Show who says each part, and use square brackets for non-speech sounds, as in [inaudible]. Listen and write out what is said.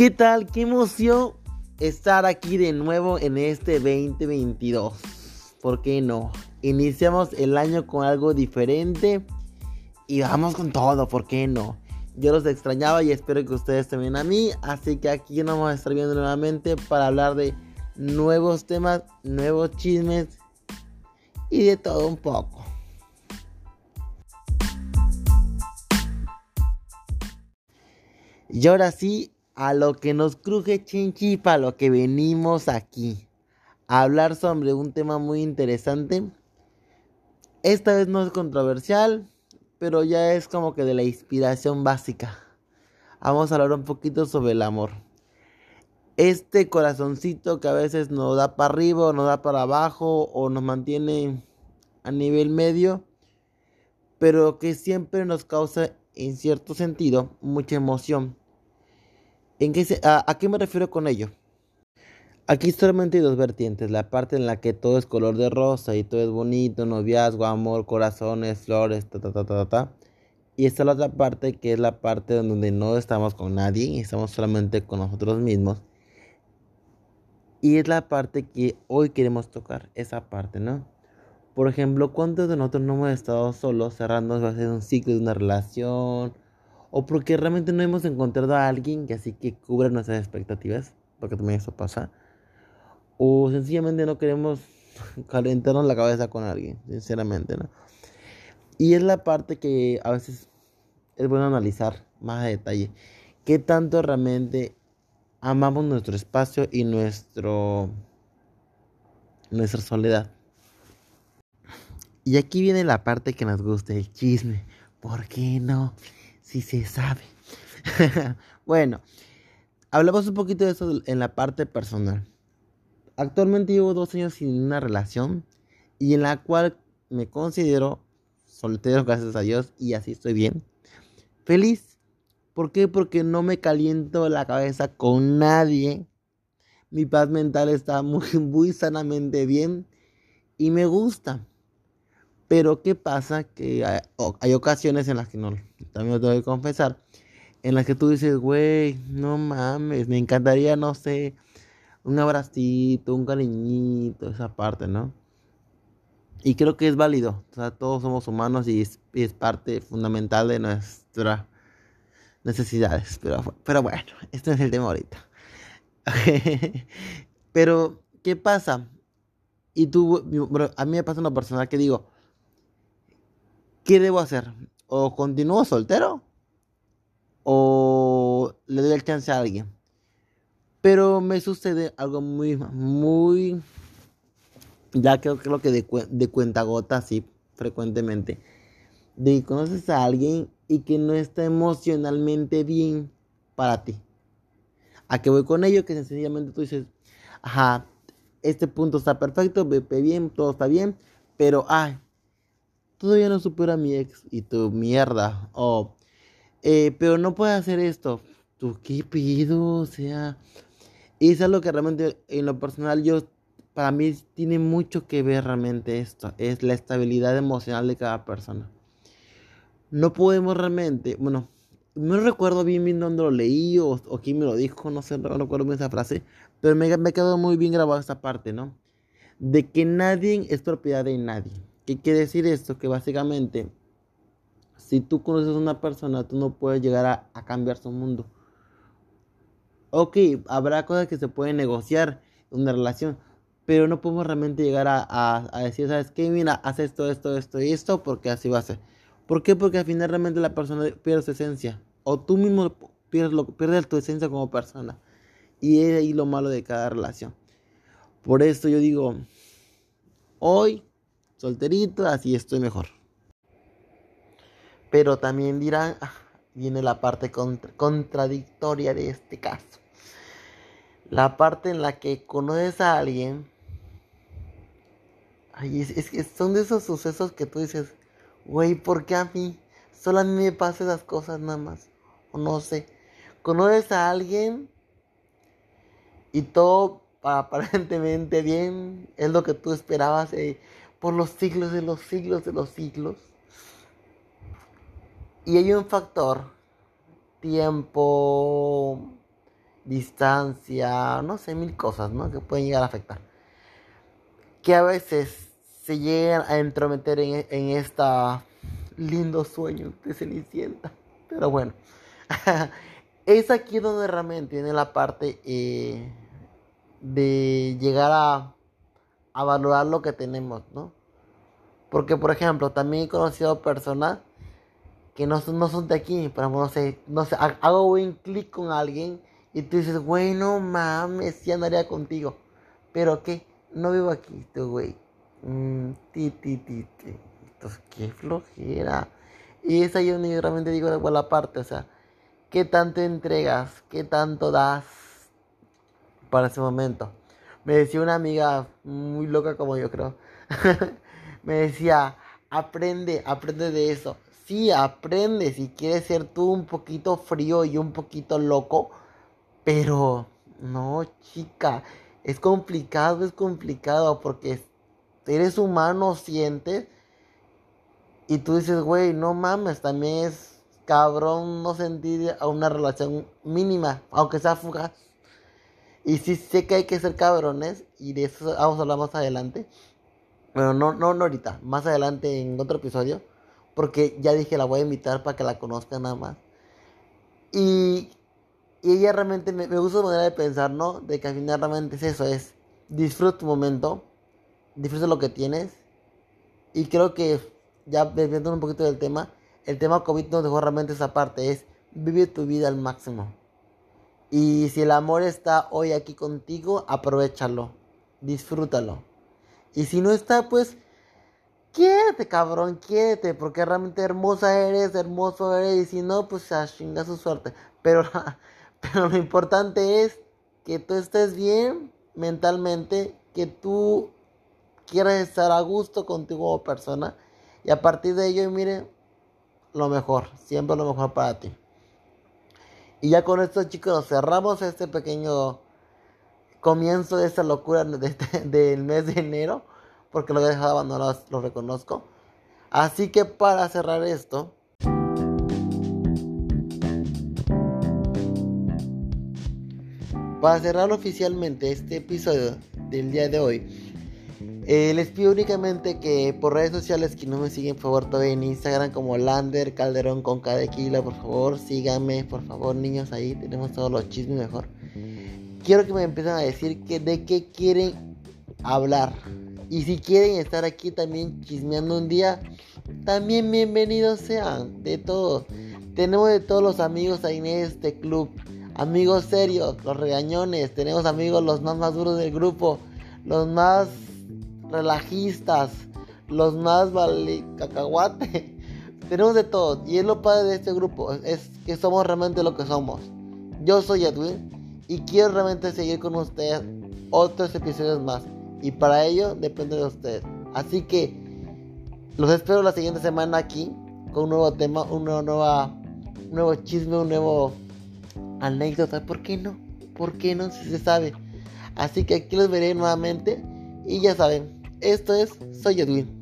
Speaker 1: ¿Qué tal? Qué emoción estar aquí de nuevo en este 2022. ¿Por qué no? Iniciamos el año con algo diferente y vamos con todo, ¿por qué no? Yo los extrañaba y espero que ustedes también a mí, así que aquí nos vamos a estar viendo nuevamente para hablar de nuevos temas, nuevos chismes y de todo un poco. Y ahora sí, a lo que nos cruje chinchi, para lo que venimos aquí. A hablar sobre un tema muy interesante. Esta vez no es controversial, pero ya es como que de la inspiración básica. Vamos a hablar un poquito sobre el amor. Este corazoncito que a veces nos da para arriba o nos da para abajo o nos mantiene a nivel medio, pero que siempre nos causa en cierto sentido mucha emoción ¿En qué a, qué me refiero con ello? Aquí solamente hay dos vertientes, la parte en la que todo es color de rosa y todo es bonito, noviazgo, amor, corazones, flores, ta ta ta ta ta. Y está la otra parte que es la parte donde no estamos con nadie, estamos solamente con nosotros mismos. Y es la parte que hoy queremos tocar, esa parte, ¿no? Por ejemplo, ¿cuántos de nosotros no hemos estado solos cerrando un ciclo de una relación? O porque realmente no hemos encontrado a alguien que así que cubra nuestras expectativas, porque también eso pasa, o sencillamente no queremos [laughs] calentarnos la cabeza con alguien, sinceramente, ¿no? Y es la parte que a veces es bueno analizar más a detalle, qué tanto realmente amamos nuestro espacio y nuestro nuestra soledad. Y aquí viene la parte que nos gusta, el chisme. ¿Por qué no? Si se sabe. [laughs] bueno, hablamos un poquito de eso en la parte personal. Actualmente llevo dos años sin una relación y en la cual me considero soltero, gracias a Dios, y así estoy bien. Feliz. ¿Por qué? Porque no me caliento la cabeza con nadie. Mi paz mental está muy, [laughs] muy sanamente bien y me gusta. Pero ¿qué pasa? Que hay, ocasiones en las que no, también lo tengo que confesar, en las que tú dices, güey, no mames, me encantaría, no sé, un abracito, un cariñito, esa parte, ¿no? Y creo que es válido, o sea, todos somos humanos y es, parte fundamental de nuestras necesidades. Pero, pero bueno, este es el tema ahorita. [laughs] pero, ¿qué pasa? Y tú, a mí me pasa una persona que digo, ¿qué debo hacer? ¿O continúo soltero? ¿O le doy el chance a alguien? Pero me sucede algo muy, muy, ya creo, creo que de, de cuenta gota, así, frecuentemente. De que conoces a alguien y que no está emocionalmente bien para ti. ¿A qué voy con ello? Que sencillamente tú dices, ajá, este punto está perfecto, bien, todo está bien, pero, ay, todavía no supera a mi ex y tu mierda. Oh, eh, pero no puede hacer esto. ¿Tú qué pido? O sea, y es algo que realmente en lo personal yo, para mí tiene mucho que ver realmente esto. Es la estabilidad emocional de cada persona. No podemos realmente, bueno, no recuerdo bien bien dónde lo leí o, quién me lo dijo, no sé, no recuerdo bien esa frase, pero me, me quedó muy bien grabada esta parte, ¿no? De que nadie es propiedad de nadie. ¿Qué quiere decir esto? Que básicamente, si tú conoces a una persona, tú no puedes llegar a, cambiar su mundo. Ok, habrá cosas que se pueden negociar en una relación, pero no podemos realmente llegar a, decir, ¿sabes qué? Mira, haz esto, esto, esto y esto, porque así va a ser. ¿Por qué? Porque al final realmente la persona pierde su esencia. O tú mismo pierdes, lo, pierdes tu esencia como persona. Y es ahí lo malo de cada relación. Por eso yo digo, hoy solterito, así estoy mejor. Pero también dirán, ah, viene la parte contradictoria de este caso. La parte en la que conoces a alguien. Ay, es, que son de esos sucesos que tú dices, güey, ¿por qué a mí? Solo a mí me pasan esas cosas nada más. O no sé. Conoces a alguien y todo [laughs] aparentemente bien, es lo que tú esperabas. Eh, por los siglos de los siglos de los siglos. Y hay un factor, tiempo distancia, no sé, mil cosas, ¿no? Que pueden llegar a afectar. Que a veces se llegan a entrometer en, en esta lindo sueño de Cenicienta. Pero bueno, [laughs] es aquí donde realmente viene la parte eh, de llegar a, a, valorar lo que tenemos, ¿no? Porque, por ejemplo, también he conocido personas que no, no son de aquí, pero no sé, no sé, hago un clic con alguien y tú dices, güey, no mames, sí andaría contigo. Pero ¿qué? No vivo aquí, tú, güey. Mm, ti, ti. Entonces, qué flojera. Y es ahí donde yo realmente digo de la parte, o sea, ¿qué tanto entregas? ¿Qué tanto das para ese momento? Me decía una amiga muy loca como yo creo. [laughs] me decía, aprende, aprende de eso. Sí, aprende si quieres ser tú un poquito frío y un poquito loco. Pero no, chica, es complicado, es complicado porque eres humano, sientes y tú dices, güey, no mames, también es cabrón no sentir a una relación mínima, aunque sea fugaz. Y sí sé que hay que ser cabrones, y de eso vamos a hablar más adelante. Pero no, no, no ahorita, más adelante en otro episodio. Porque ya dije, la voy a invitar para que la conozcan nada más. Y, y ella realmente me, me, gusta su manera de pensar, ¿no? De que al final realmente es eso, es disfruta tu momento, disfruta lo que tienes. Y creo que ya desviando un poquito del tema, el tema COVID nos dejó realmente esa parte, es vive tu vida al máximo. Y si el amor está hoy aquí contigo, aprovechalo, disfrútalo. Y si no está, pues quédate, cabrón, quédate, porque realmente hermosa eres, hermoso eres, y si no, pues a chinga su suerte. Pero, [laughs] pero lo importante es que tú estés bien mentalmente, que tú quieras estar a gusto contigo como persona y a partir de ello, mire, lo mejor, siempre lo mejor para ti. Y ya con esto, chicos, cerramos este pequeño comienzo de esta locura este, [laughs] del mes de enero, porque lo he dejado lo reconozco. Así que para cerrar esto, para cerrar oficialmente este episodio del día de hoy, eh, les pido únicamente que por redes sociales que no me siguen, por favor, todavía en Instagram como Lander Calderón con cada kilo, por favor, síganme, por favor, niños, ahí tenemos todos los chismes mejor. Quiero que me empiecen a decir que de qué quieren hablar. Y si quieren estar aquí también chismeando un día, también bienvenidos sean, de todos. Tenemos de todos los amigos ahí en este club. Amigos serios, los regañones, tenemos amigos los más maduros del grupo, los más relajistas, los más vale cacahuate. [laughs] Tenemos de todo. Y es lo padre de este grupo. Es que somos realmente lo que somos. Yo soy Edwin. Y quiero realmente seguir con ustedes otros episodios más. Y para ello depende de ustedes. Así que los espero la siguiente semana aquí. Con un nuevo tema, una nueva, un nuevo chisme, un nuevo anécdota. ¿Por qué no? ¿Por qué no? Si se sabe. Así que aquí los veré nuevamente. Y ya saben, esto es Soy Edwin.